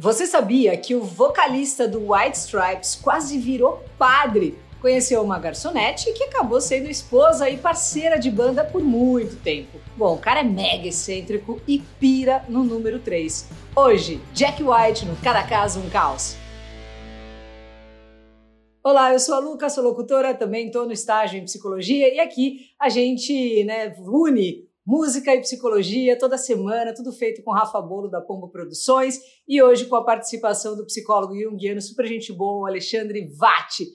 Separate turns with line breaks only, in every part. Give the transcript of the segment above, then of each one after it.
Você sabia que o vocalista do White Stripes quase virou padre? Conheceu uma garçonete que acabou sendo esposa e parceira de banda por muito tempo. Bom, o cara é mega excêntrico e pira no número 3. Hoje, Jack White no Cada Caso um Caos. Olá, eu sou a Luca, sou locutora, também estou no estágio em psicologia e aqui a gente né, une música e psicologia toda semana, tudo feito com Rafa Bolo da Pombo Produções e hoje com a participação do psicólogo junguiano super gente boa, Alexandre Vatti.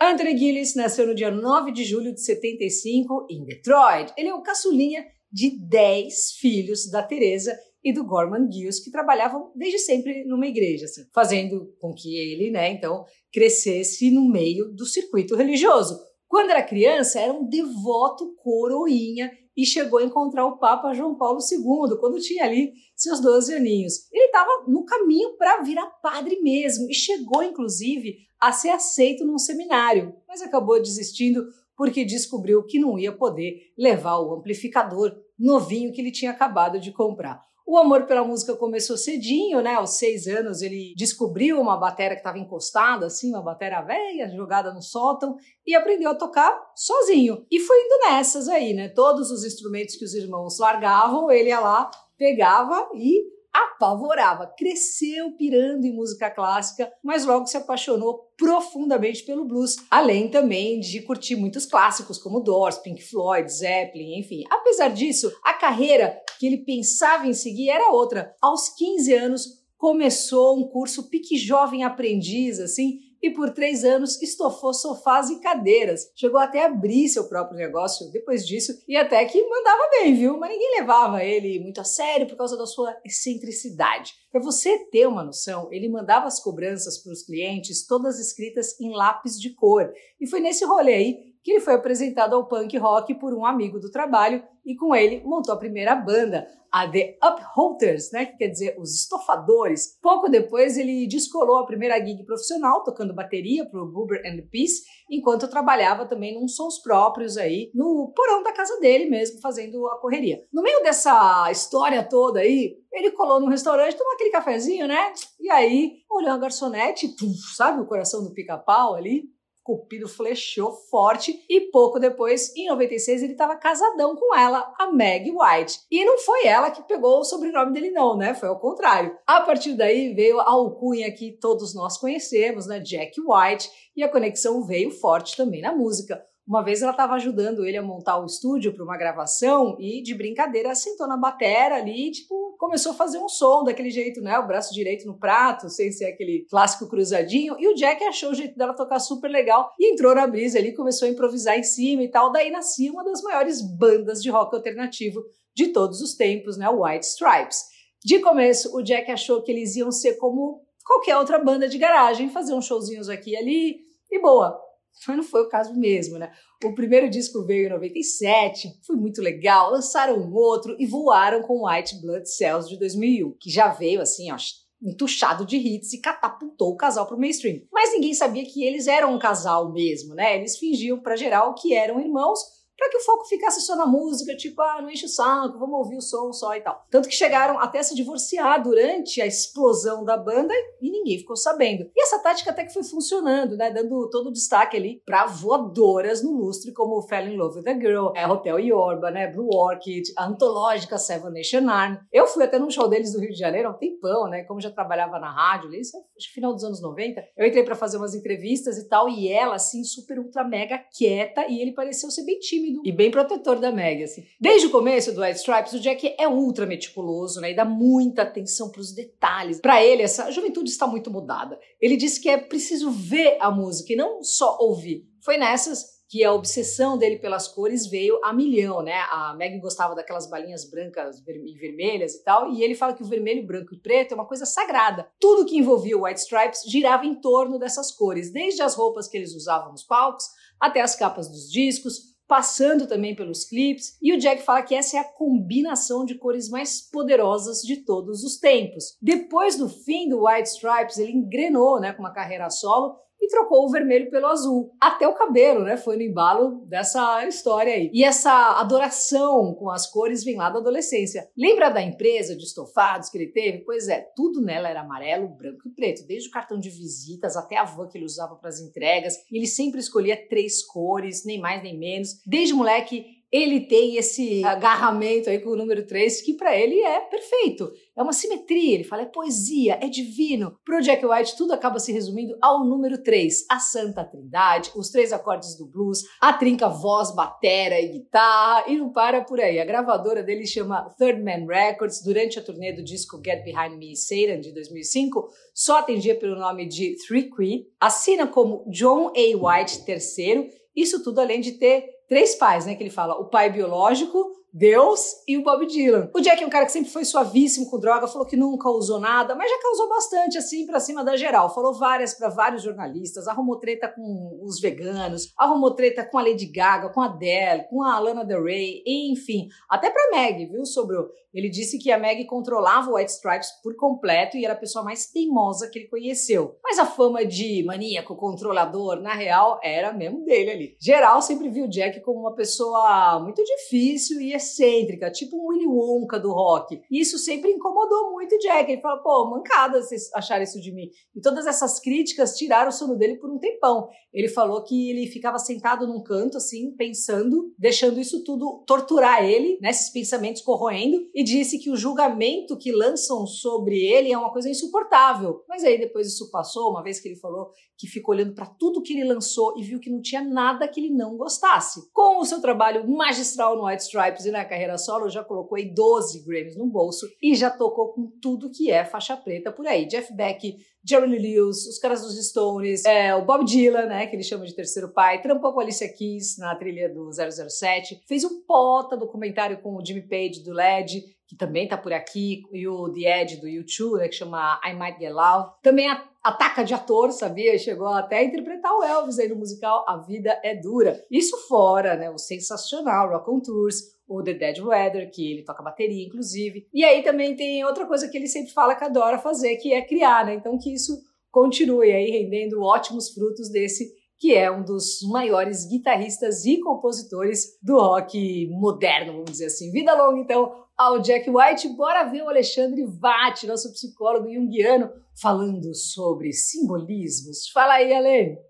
Anthony Gillis nasceu no dia 9 de julho de 75 em Detroit. Ele é o caçulinha de 10 filhos da Teresa e do Gorman Gills, que trabalhavam desde sempre numa igreja, assim, fazendo com que ele, né, então, crescesse no meio do circuito religioso. Quando era criança, era um devoto coroinha e chegou a encontrar o Papa João Paulo II, quando tinha ali seus 12 aninhos. Ele estava no caminho para virar padre mesmo e chegou, inclusive, a ser aceito num seminário, mas acabou desistindo porque descobriu que não ia poder levar o amplificador novinho que ele tinha acabado de comprar. O amor pela música começou cedinho, né? Aos seis anos ele descobriu uma bateria que estava encostada, assim, uma bateria velha, jogada no sótão, e aprendeu a tocar sozinho. E foi indo nessas aí, né? Todos os instrumentos que os irmãos largavam, ele ia lá, pegava e apavorava. Cresceu pirando em música clássica, mas logo se apaixonou profundamente pelo blues, além também de curtir muitos clássicos como Doors, Pink Floyd, Zeppelin, enfim. Apesar disso, a carreira que ele pensava em seguir era outra. Aos 15 anos, começou um curso pique jovem aprendiz, assim, e por três anos estofou sofás e cadeiras. Chegou até a abrir seu próprio negócio depois disso e até que mandava bem, viu? Mas ninguém levava ele muito a sério por causa da sua excentricidade. Para você ter uma noção, ele mandava as cobranças para os clientes todas escritas em lápis de cor. E foi nesse rolê aí que ele foi apresentado ao punk rock por um amigo do trabalho e com ele montou a primeira banda, a The Upholders, né, que quer dizer os estofadores. Pouco depois ele descolou a primeira gig profissional tocando bateria para o Goober and the Peace, enquanto trabalhava também num sons próprios aí no porão da casa dele mesmo, fazendo a correria. No meio dessa história toda aí, ele colou num restaurante, tomou aquele cafezinho, né? E aí, olhou a garçonete, puf, sabe o coração do pica-pau ali? Cupido flechou forte e pouco depois, em 96, ele estava casadão com ela, a Meg White. E não foi ela que pegou o sobrenome dele não, né? Foi ao contrário. A partir daí veio a alcunha que todos nós conhecemos, né? Jack White, e a conexão veio forte também na música. Uma vez ela estava ajudando ele a montar o estúdio para uma gravação e, de brincadeira, sentou na batera ali, tipo, começou a fazer um som daquele jeito, né? O braço direito no prato, sem ser aquele clássico cruzadinho. E o Jack achou o jeito dela tocar super legal e entrou na brisa ali, começou a improvisar em cima e tal. Daí nascia uma das maiores bandas de rock alternativo de todos os tempos, né? O White Stripes. De começo, o Jack achou que eles iam ser como qualquer outra banda de garagem, fazer uns showzinhos aqui e ali e boa. Mas não foi o caso mesmo, né? O primeiro disco veio em 97, foi muito legal, lançaram um outro e voaram com White Blood Cells de 2001, que já veio assim, ó, entuchado de hits e catapultou o casal pro mainstream. Mas ninguém sabia que eles eram um casal mesmo, né? Eles fingiam para geral que eram irmãos para que o foco ficasse só na música, tipo, ah, não enche o saco, vamos ouvir o som só e tal. Tanto que chegaram até se divorciar durante a explosão da banda e ninguém ficou sabendo. E essa tática até que foi funcionando, né, dando todo o destaque ali para voadoras no lustre, como Fell in Love with a Girl, é, Hotel Yorba, né, Blue Orchid, a antológica Seven Nation Army. Eu fui até num show deles do Rio de Janeiro há um tempão, né, como já trabalhava na rádio, isso é, acho que final dos anos 90, eu entrei para fazer umas entrevistas e tal, e ela, assim, super ultra mega quieta, e ele pareceu ser bem tímido e bem protetor da Meg, assim. Desde o começo do White Stripes, o Jack é ultra meticuloso, né? E dá muita atenção para os detalhes. Para ele, essa juventude está muito mudada. Ele disse que é preciso ver a música e não só ouvir. Foi nessas que a obsessão dele pelas cores veio a milhão, né? A Meg gostava daquelas balinhas brancas e vermelhas e tal, e ele fala que o vermelho, branco e preto é uma coisa sagrada. Tudo que envolvia o White Stripes girava em torno dessas cores, desde as roupas que eles usavam nos palcos até as capas dos discos, passando também pelos clipes. E o Jack fala que essa é a combinação de cores mais poderosas de todos os tempos. Depois do fim do White Stripes, ele engrenou né, com uma carreira solo e trocou o vermelho pelo azul. Até o cabelo, né? Foi no embalo dessa história aí. E essa adoração com as cores vem lá da adolescência. Lembra da empresa de estofados que ele teve? Pois é, tudo nela era amarelo, branco e preto, desde o cartão de visitas até a van que ele usava para as entregas. Ele sempre escolhia três cores, nem mais nem menos. Desde moleque ele tem esse agarramento aí com o número 3, que para ele é perfeito. É uma simetria, ele fala, é poesia, é divino. Pro Jack White, tudo acaba se resumindo ao número 3, a Santa Trindade, os três acordes do blues, a trinca voz, batera e guitarra, e não para por aí. A gravadora dele chama Third Man Records, durante a turnê do disco Get Behind Me Satan, de 2005, só atendia pelo nome de Three Creed, assina como John A. White III, isso tudo além de ter três pais, né? Que ele fala: o pai biológico, Deus e o Bob Dylan. O Jack é um cara que sempre foi suavíssimo com droga, falou que nunca usou nada, mas já causou bastante assim pra cima da geral. Falou várias para vários jornalistas, arrumou treta com os veganos, arrumou treta com a Lady Gaga, com a Adele, com a Lana Del Rey, enfim, até pra Meg, viu, sobrou. Ele disse que a Meg controlava o White Stripes por completo e era a pessoa mais teimosa que ele conheceu. Mas a fama de maníaco controlador, na real, era mesmo dele ali. Geral sempre viu o Jack como uma pessoa muito difícil e excêntrica, tipo um Willy Wonka do rock. E isso sempre incomodou muito o Jack. Ele fala, pô, mancada vocês acharem isso de mim. E todas essas críticas tiraram o sono dele por um tempão. Ele falou que ele ficava sentado num canto, assim, pensando, deixando isso tudo torturar ele, né, esses pensamentos corroendo, e disse que o julgamento que lançam sobre ele é uma coisa insuportável. Mas aí depois isso passou, uma vez que ele falou que ficou olhando para tudo que ele lançou e viu que não tinha nada que ele não gostasse. Com o seu trabalho magistral no White Stripes na carreira solo, já colocou aí 12 Grammys no bolso e já tocou com tudo que é faixa preta por aí. Jeff Beck, Jerry Lewis, os caras dos Stones, é, o Bob Dylan, né, que ele chama de terceiro pai, trampou com a Alicia Keys na trilha do 007, fez um pota documentário com o Jimmy Page do LED, que também tá por aqui, e o The Edge do YouTube, né, que chama I Might Get Loud. Também ataca de ator, sabia? Chegou até a interpretar o Elvis aí no musical A Vida é Dura. Isso fora, né, o sensacional Rock on Tours, o The Dead Weather, que ele toca bateria, inclusive. E aí também tem outra coisa que ele sempre fala que adora fazer, que é criar, né? Então que isso continue aí rendendo ótimos frutos desse que é um dos maiores guitarristas e compositores do rock moderno, vamos dizer assim. Vida longa, então, ao Jack White. Bora ver o Alexandre Vatti, nosso psicólogo junguiano, falando sobre simbolismos. Fala aí, Ale!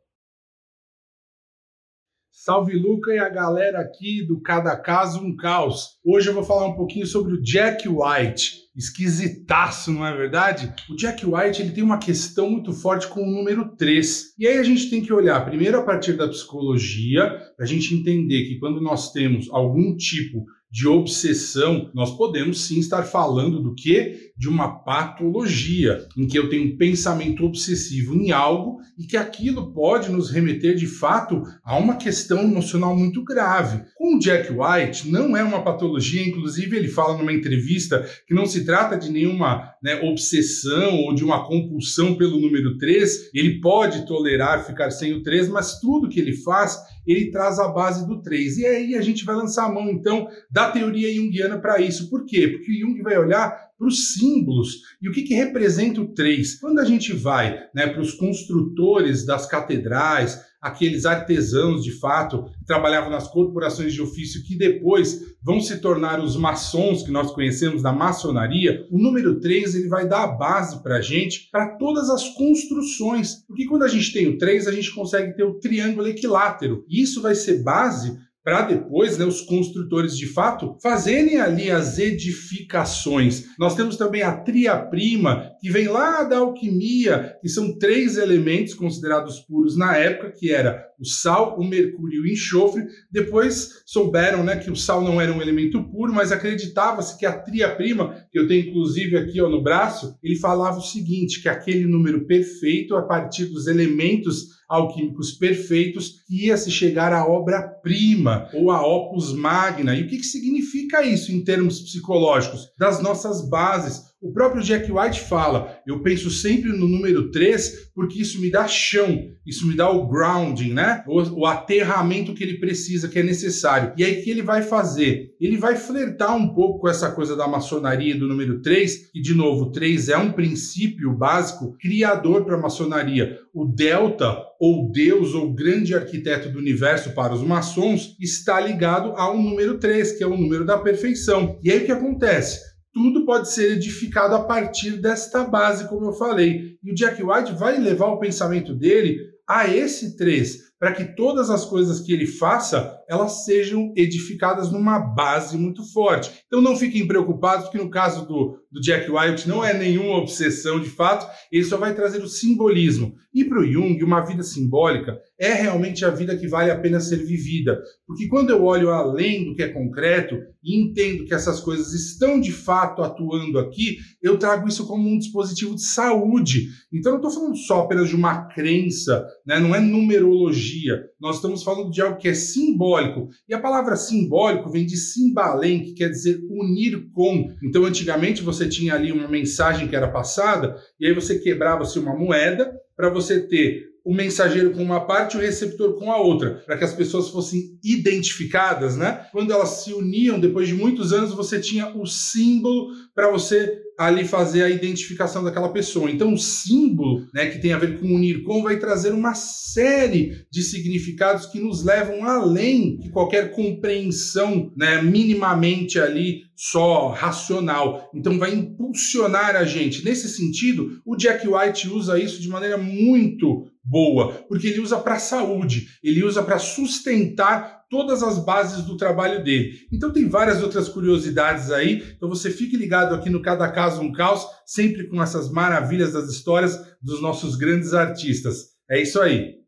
Salve Luca e a galera aqui do Cada Caso um Caos. Hoje eu vou falar um pouquinho sobre o Jack White. Esquisitaço, não é verdade? O Jack White ele tem uma questão muito forte com o número 3. E aí a gente tem que olhar primeiro a partir da psicologia, para a gente entender que quando nós temos algum tipo de obsessão, nós podemos sim estar falando do que? De uma patologia, em que eu tenho um pensamento obsessivo em algo e que aquilo pode nos remeter de fato a uma questão emocional muito grave. Com o Jack White, não é uma patologia, inclusive ele fala numa entrevista que não se trata de nenhuma né, obsessão ou de uma compulsão pelo número 3, ele pode tolerar ficar sem o 3, mas tudo que ele faz ele traz a base do 3. E aí a gente vai lançar a mão, então, da teoria junguiana para isso. Por quê? Porque Jung vai olhar para os símbolos e o que, que representa o 3. Quando a gente vai né, para os construtores das catedrais, aqueles artesãos de fato que trabalhavam nas corporações de ofício que depois vão se tornar os maçons que nós conhecemos da maçonaria, o número 3 ele vai dar a base para a gente para todas as construções. Porque quando a gente tem o 3, a gente consegue ter o triângulo equilátero. E isso vai ser base para depois né, os construtores de fato fazerem ali as edificações. Nós temos também a tria-prima, que vem lá da alquimia, que são três elementos considerados puros na época, que era o sal, o mercúrio e o enxofre. Depois souberam né, que o sal não era um elemento puro, mas acreditava-se que a tria-prima, que eu tenho inclusive aqui ó, no braço, ele falava o seguinte, que aquele número perfeito, a partir dos elementos alquímicos perfeitos, ia se chegar à obra-prima ou a opus magna. E o que, que significa isso em termos psicológicos? Das nossas bases O próprio Jack White fala: eu penso sempre no número 3 porque isso me dá chão, isso me dá o grounding, né? O, o aterramento que ele precisa, que é necessário. E aí o que ele vai fazer? Ele vai flertar um pouco com essa coisa da maçonaria do número 3, que de novo, 3 é um princípio básico criador para a maçonaria. O delta ou Deus ou grande arquiteto do universo para os maçons está ligado ao número 3, que é o número da perfeição. E aí o que acontece? Tudo pode ser edificado a partir desta base, como eu falei. E o Jack White vai levar o pensamento dele a esse 3, para que todas as coisas que ele faça, elas sejam edificadas numa base muito forte. Então não fiquem preocupados, porque no caso do, do Jack White não é nenhuma obsessão de fato, ele só vai trazer o simbolismo. E para o Jung, uma vida simbólica é realmente a vida que vale a pena ser vivida. Porque quando eu olho além do que é concreto e entendo que essas coisas estão de fato atuando aqui, eu trago isso como um dispositivo de saúde. Então não estou falando só apenas de uma crença, né? não é numerologia nós estamos falando de algo que é simbólico. E a palavra simbólico vem de simbalem, que quer dizer unir com. Então, antigamente você tinha ali uma mensagem que era passada, e aí você quebrava-se uma moeda para você ter o mensageiro com uma parte e o receptor com a outra, para que as pessoas fossem identificadas, né? Quando elas se uniam, depois de muitos anos, você tinha o símbolo para você ali fazer a identificação daquela pessoa. Então, o símbolo, né, que tem a ver com unir com, vai trazer uma série de significados que nos levam além de qualquer compreensão, né, minimamente ali só racional. Então, vai impulsionar a gente. Nesse sentido, o Jack White usa isso de maneira muito boa, porque ele usa para saúde, ele usa para sustentar todas as bases do trabalho dele. Então tem várias outras curiosidades aí, então você fique ligado aqui no Cada Caso um Caos, sempre com essas maravilhas das histórias dos nossos grandes artistas. É isso aí.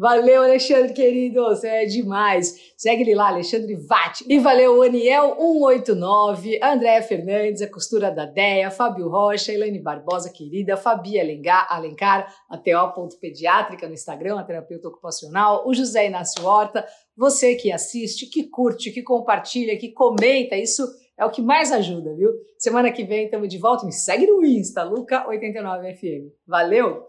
Valeu, Alexandre, querido, você é demais. Segue ele lá, Alexandre Vatti. E valeu, Aniel189, André Fernandes, a costura da Deia, Fábio Rocha, Elaine Barbosa, querida, Fabi Alencar, Alencar ATO.pediátrica no Instagram, a terapeuta ocupacional, o José Inácio Horta, você que assiste, que curte, que compartilha, que comenta, isso é o que mais ajuda, viu? Semana que vem estamos de volta. Me segue no Insta, Luca89FM. Valeu!